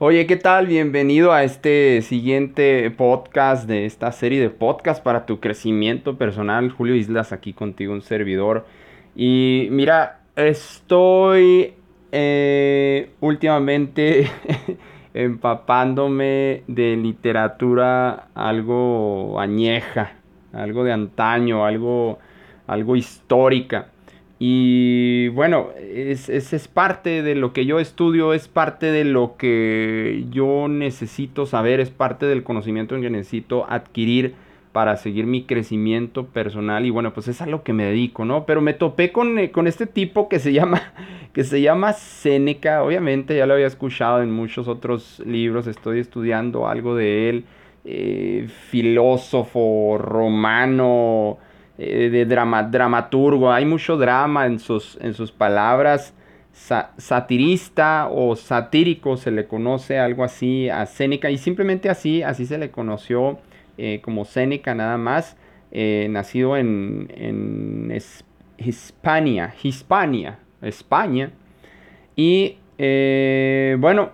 Oye, ¿qué tal? Bienvenido a este siguiente podcast de esta serie de podcast para tu crecimiento personal. Julio Islas aquí contigo, un servidor. Y mira, estoy eh, últimamente empapándome de literatura algo añeja, algo de antaño, algo, algo histórica. Y bueno, es, es, parte de lo que yo estudio, es parte de lo que yo necesito saber, es parte del conocimiento que necesito adquirir para seguir mi crecimiento personal y bueno, pues es a lo que me dedico, ¿no? Pero me topé con, eh, con este tipo que se llama, que se llama Séneca, obviamente ya lo había escuchado en muchos otros libros, estoy estudiando algo de él, eh, filósofo romano, eh, de drama, dramaturgo, hay mucho drama en sus, en sus palabras, satirista o satírico se le conoce algo así a Séneca y simplemente así, así se le conoció eh, como Séneca nada más, eh, nacido en, en Hispania, Hispania, España, y bueno,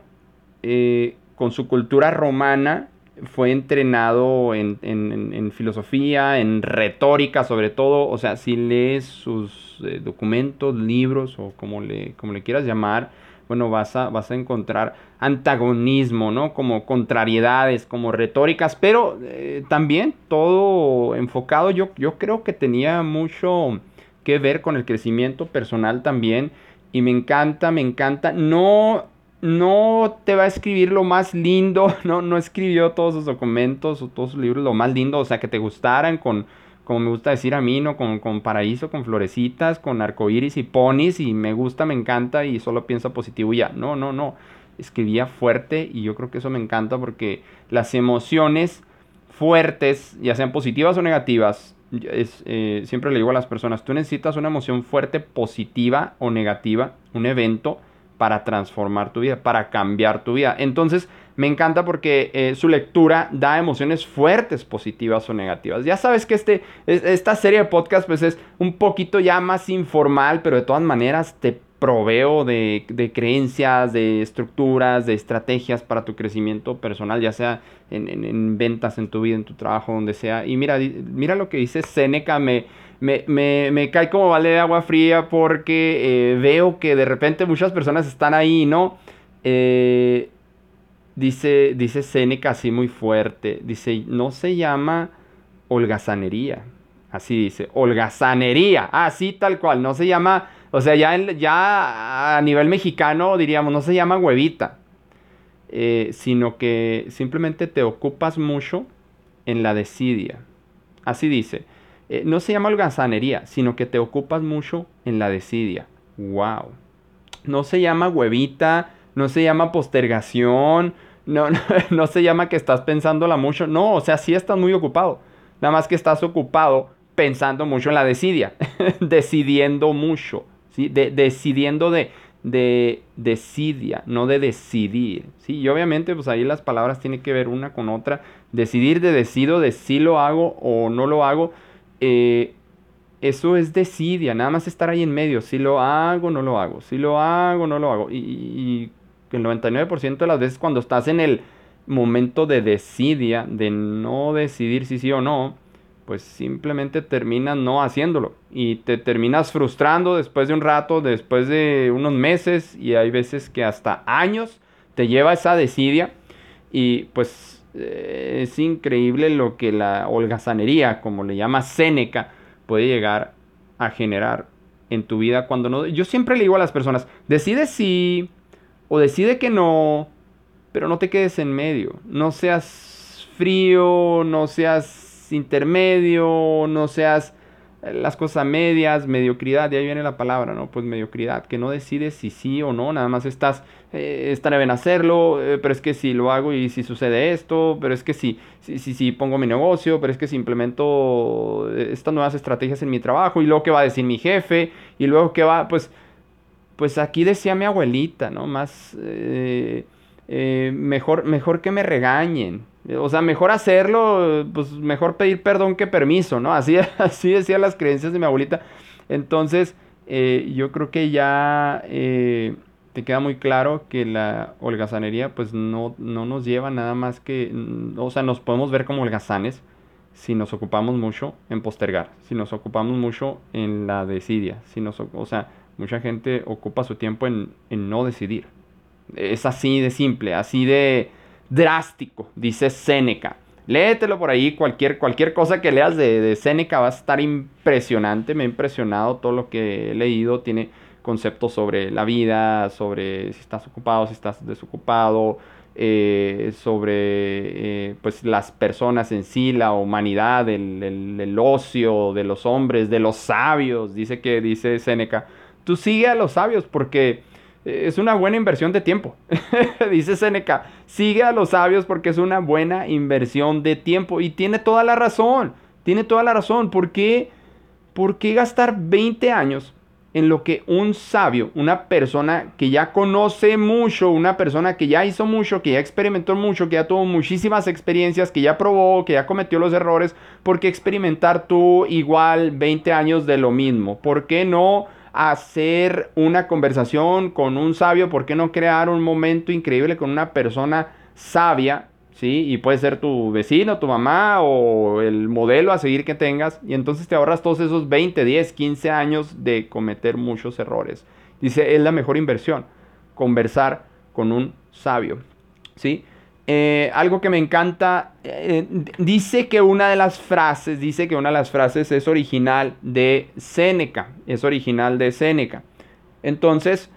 con su cultura romana, fue entrenado en, filosofía, en retórica sobre todo, o sea, si lees sus eh, documentos, libros o como le, como le quieras llamar, bueno, vas a, vas a encontrar antagonismo, ¿no? Como contrariedades, como retóricas, pero eh, también todo enfocado, yo, yo creo que tenía mucho que ver con el crecimiento personal también, y me encanta, me encanta, no no te va a escribir lo más lindo, no, no escribió todos sus documentos o todos sus libros lo más lindo, o sea, que te gustaran con, como me gusta decir a mí, ¿no? Con, con paraíso, con florecitas, con arcoíris y ponis, y me gusta, me encanta, y solo pienso positivo y ya. No, no, no. Escribía fuerte, y yo creo que eso me encanta porque las emociones fuertes, ya sean positivas o negativas, es, eh, siempre le digo a las personas, tú necesitas una emoción fuerte, positiva o negativa, un evento para transformar tu vida, para cambiar tu vida. Entonces, me encanta porque eh, su lectura da emociones fuertes, positivas o negativas. Ya sabes que este, esta serie de podcast pues es un poquito ya más informal, pero de todas maneras te proveo de, creencias, de estructuras, de estrategias para tu crecimiento personal, ya sea en, ventas, en tu vida, en tu trabajo, donde sea. Y mira, mira lo que dice Seneca, me, me, cae como vale de agua fría porque eh, veo que de repente muchas personas están ahí, ¿no? Eh, dice, dice Seneca así muy fuerte, dice, no se llama holgazanería, así dice, holgazanería, así tal cual, no se llama, o sea, ya, ya a nivel mexicano diríamos, no se llama huevita, eh, sino que simplemente te ocupas mucho en la desidia, así dice. Eh, no se llama holgazanería, sino que te ocupas mucho en la desidia. ¡Wow! No se llama huevita, no se llama postergación, no, no, se llama que estás pensándola mucho. No, o sea, sí estás muy ocupado. Nada más que estás ocupado pensando mucho en la desidia, decidiendo mucho, ¿sí? De, decidiendo de, de decidia, no de decidir, ¿sí? Y obviamente, pues ahí las palabras tienen que ver una con otra. Decidir de decido, de si lo hago o no lo hago. Eh, eso es desidia, nada más estar ahí en medio. Si lo hago, no lo hago. Si lo hago, no lo hago. Y, el 99% de las veces cuando estás en el momento de desidia, de no decidir si sí o no, pues simplemente terminas no haciéndolo. Y te terminas frustrando después de un rato, después de unos meses, y hay veces que hasta años te lleva esa desidia. Y pues eh, es increíble lo que la holgazanería, como le llama Séneca, puede llegar a generar en tu vida cuando no... Yo siempre le digo a las personas, decide sí o decide que no, pero no te quedes en medio. No seas frío, no seas intermedio, no seas las cosas medias, mediocridad, de ahí viene la palabra, ¿no? Pues mediocridad, que no decides si sí o no, nada más estás, eh, estaré bien hacerlo, eh, pero es que si lo hago y si sucede esto, pero es que si, si, si, pongo mi negocio, pero es que si implemento eh, estas nuevas estrategias en mi trabajo, y luego qué va a decir mi jefe, y luego qué va, pues, pues aquí decía mi abuelita, ¿no? Más, mejor, mejor que me regañen, o sea, mejor hacerlo, pues mejor pedir perdón que permiso, ¿no? Así, así decían las creencias de mi abuelita. Entonces, eh, yo creo que ya eh, te queda muy claro que la holgazanería pues no, no nos lleva nada más que, mm, o sea, nos podemos ver como holgazanes si nos ocupamos mucho en postergar, si nos ocupamos mucho en la desidia, si nos, o sea, mucha gente ocupa su tiempo en, en no decidir. Es así de simple, así de drástico, dice Séneca. Léetelo por ahí, cualquier, cualquier cosa que leas de, de Séneca va a estar impresionante. Me ha impresionado todo lo que he leído. Tiene conceptos sobre la vida, sobre si estás ocupado, si estás desocupado, eh, sobre eh, pues las personas en sí, la humanidad, el, el, ocio de los hombres, de los sabios. Dice que, dice Séneca, tú sigue a los sabios porque es una buena inversión de tiempo. Dice Seneca, sigue a los sabios porque es una buena inversión de tiempo. Y tiene toda la razón, tiene toda la razón. ¿Por qué, ¿Por qué gastar 20 años en lo que un sabio, una persona que ya conoce mucho, una persona que ya hizo mucho, que ya experimentó mucho, que ya tuvo muchísimas experiencias, que ya probó, que ya cometió los errores, ¿por qué experimentar tú igual 20 años de lo mismo? ¿Por qué no hacer una conversación con un sabio, ¿por qué no crear un momento increíble con una persona sabia? ¿Sí? Y puede ser tu vecino, tu mamá o el modelo a seguir que tengas. Y entonces te ahorras todos esos 20, 10, 15 años de cometer muchos errores. Dice, es la mejor inversión, conversar con un sabio. ¿Sí? Eh, algo que me encanta, eh, dice que una de las frases, dice que una de las frases es original de Séneca, es original de Séneca. Entonces,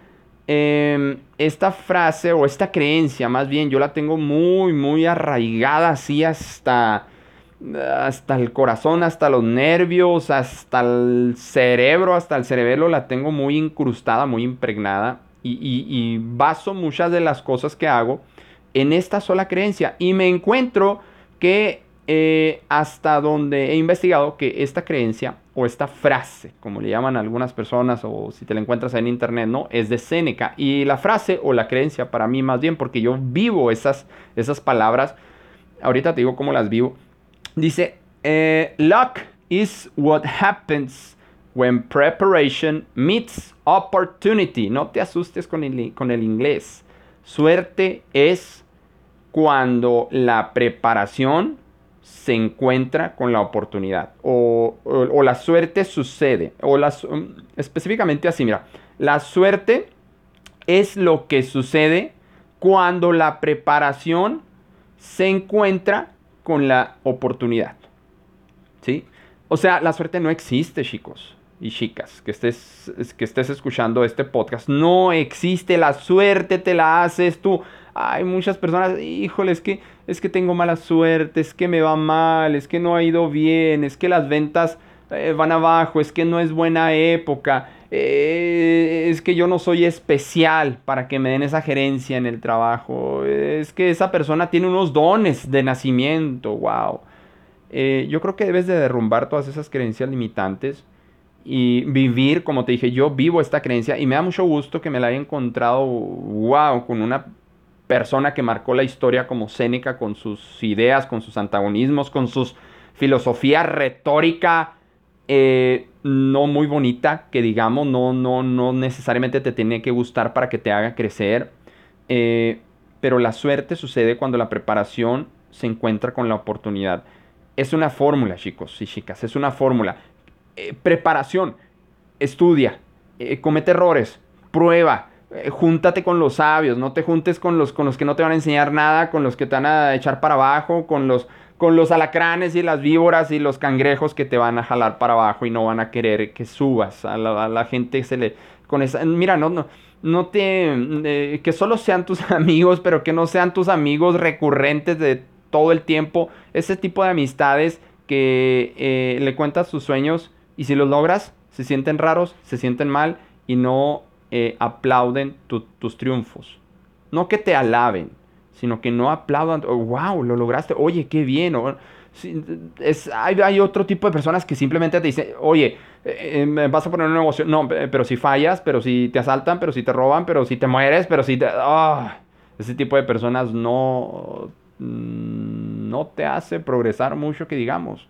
em, esta frase o esta creencia, más bien, yo la tengo muy, muy arraigada así hasta, hasta el corazón, hasta los nervios, hasta el cerebro, hasta el cerebelo, la tengo muy incrustada, muy impregnada y, y baso muchas de las cosas que hago en esta sola creencia. Y me encuentro que eh, hasta donde he investigado que esta creencia o esta frase, como le llaman algunas personas o si te la encuentras en internet, ¿no? Es de Séneca. Y la frase o la creencia para mí más bien, porque yo vivo esas, esas palabras, ahorita te digo cómo las vivo, dice, eh, luck is what happens when preparation meets opportunity. No te asustes con el, con el inglés. Suerte es cuando la preparación se encuentra con la oportunidad o, la suerte sucede o um, específicamente así mira la suerte es lo que sucede cuando la preparación se encuentra con la oportunidad ¿sí? o sea la suerte no existe chicos y chicas que estés, que estés escuchando este podcast no existe la suerte te la haces tú hay muchas personas, híjole, es que, es que tengo mala suerte, es que me va mal, es que no ha ido bien, es que las ventas eh, van abajo, es que no es buena época, eh, es que yo no soy especial para que me den esa gerencia en el trabajo, es que esa persona tiene unos dones de nacimiento, wow. Eh, yo creo que debes de derrumbar todas esas creencias limitantes y vivir, como te dije, yo vivo esta creencia y me da mucho gusto que me la haya encontrado, wow, con una persona que marcó la historia como Séneca con sus ideas, con sus antagonismos, con sus filosofía retórica eh, no muy bonita, que digamos, no, no, no necesariamente te tiene que gustar para que te haga crecer. Eh, pero la suerte sucede cuando la preparación se encuentra con la oportunidad. Es una fórmula, chicos y chicas, es una fórmula. Eh, preparación, estudia, comete errores, prueba, eh, júntate con los sabios, no te juntes con los, con los que no te van a enseñar nada, con los que te van a echar para abajo, con los, con los alacranes y las víboras y los cangrejos que te van a jalar para abajo y no van a querer que subas. A la, gente se le... Con esa, mira, no, no, no te... Eh, que solo sean tus amigos, pero que no sean tus amigos recurrentes de todo el tiempo. Ese tipo de amistades que eh, le cuentas tus sueños y si los logras, se sienten raros, se sienten mal y no eh, aplauden tus triunfos. No que te alaben, sino que no aplaudan, oh, wow, lo lograste, oye, qué bien. es, hay, otro tipo de personas que simplemente te dicen, oye, eh, eh, vas a poner un negocio, no, pero si fallas, pero si te asaltan, pero si te roban, pero si te mueres, pero si te... Ah, ese tipo de personas no, no te hace progresar mucho, que digamos.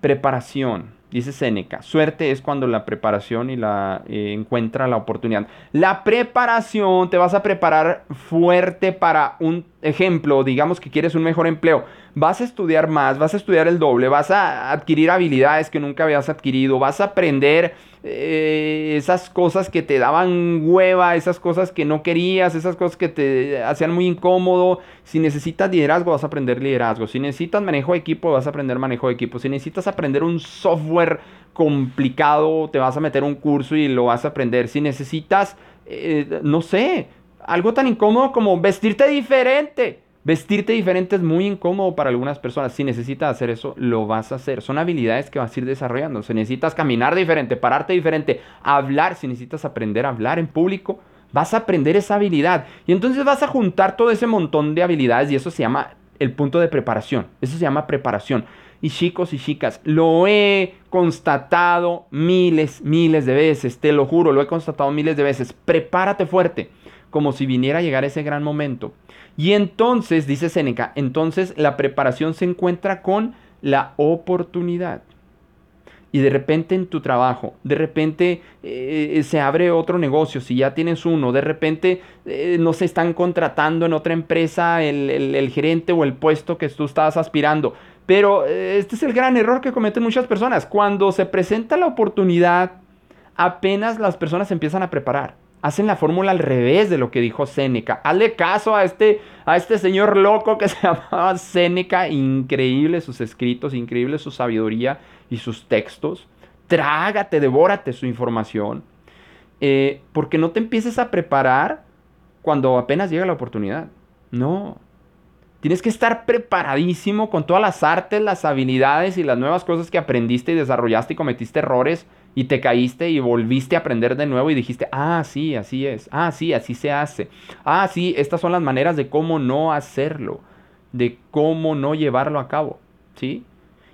preparación Dice Seneca, suerte es cuando la preparación y la eh, encuentra la oportunidad. La preparación, te vas a preparar fuerte para un ejemplo, digamos que quieres un mejor empleo. Vas a estudiar más, vas a estudiar el doble, vas a adquirir habilidades que nunca habías adquirido, vas a aprender eh, esas cosas que te daban hueva, esas cosas que no querías, esas cosas que te hacían muy incómodo. Si necesitas liderazgo, vas a aprender liderazgo. Si necesitas manejo de equipo, vas a aprender manejo de equipo. Si necesitas aprender un software complicado, te vas a meter un curso y lo vas a aprender. Si necesitas, eh, no sé, algo tan incómodo como vestirte diferente Vestirte diferente es muy incómodo para algunas personas. Si necesitas hacer eso, lo vas a hacer. Son habilidades que vas a ir desarrollando. Si necesitas caminar diferente, pararte diferente, hablar, si necesitas aprender a hablar en público, vas a aprender esa habilidad. Y entonces vas a juntar todo ese montón de habilidades y eso se llama el punto de preparación. Eso se llama preparación. Y chicos y chicas, lo he constatado miles, miles de veces, te lo juro, lo he constatado miles de veces. Prepárate fuerte, como si viniera a llegar ese gran momento. Y entonces, dice Seneca, entonces la preparación se encuentra con la oportunidad. Y de repente en tu trabajo, de repente eh, se abre otro negocio, si ya tienes uno, de repente eh, no se están contratando en otra empresa el, gerente o el puesto que tú estabas aspirando. Pero eh, este es el gran error que cometen muchas personas. Cuando se presenta la oportunidad, apenas las personas empiezan a preparar hacen la fórmula al revés de lo que dijo Séneca. Hazle caso a este, a este señor loco que se llamaba Séneca. Increíble sus escritos, increíble su sabiduría y sus textos. Trágate, devórate su información. Eh, porque no te empieces a preparar cuando apenas llega la oportunidad. No. Tienes que estar preparadísimo con todas las artes, las habilidades y las nuevas cosas que aprendiste y desarrollaste y cometiste errores y te caíste y volviste a aprender de nuevo y dijiste, ah, sí, así es, ah, sí, así se hace, ah, sí, estas son las maneras de cómo no hacerlo, de cómo no llevarlo a cabo, ¿sí?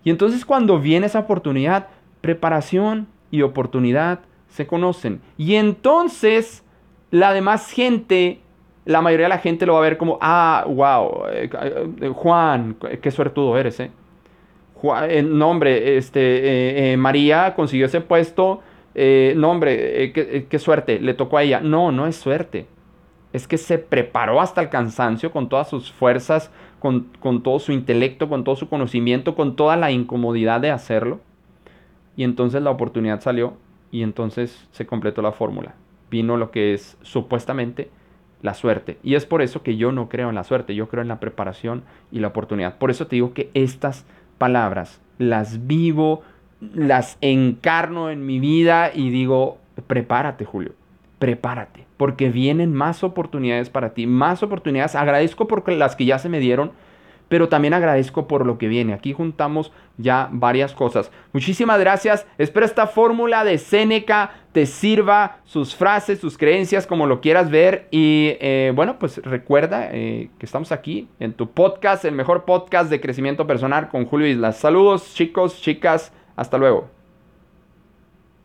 Y entonces cuando viene esa oportunidad, preparación y oportunidad se conocen. Y entonces la demás gente, la mayoría de la gente lo va a ver como, ah, wow, eh, eh, Juan, qué suertudo eres, ¿eh? Eh, no, hombre, este, eh, eh, María consiguió ese puesto. no, hombre, qué, suerte, le tocó a ella. No, no es suerte. Es que se preparó hasta el cansancio con todas sus fuerzas, con, con todo su intelecto, con todo su conocimiento, con toda la incomodidad de hacerlo. Y entonces la oportunidad salió y entonces se completó la fórmula. Vino lo que es supuestamente la suerte. Y es por eso que yo no creo en la suerte, yo creo en la preparación y la oportunidad. Por eso te digo que estas palabras, las vivo, las encarno en mi vida y digo, prepárate Julio, prepárate, porque vienen más oportunidades para ti, más oportunidades. Agradezco por las que ya se me dieron, pero también agradezco por lo que viene. Aquí juntamos ya varias cosas. Muchísimas gracias. Espero esta fórmula de Seneca te sirva, sus frases, sus creencias, como lo quieras ver. Y eh, bueno, pues recuerda eh, que estamos aquí en tu podcast, el mejor podcast de crecimiento personal con Julio Islas. Saludos chicos, chicas. Hasta luego.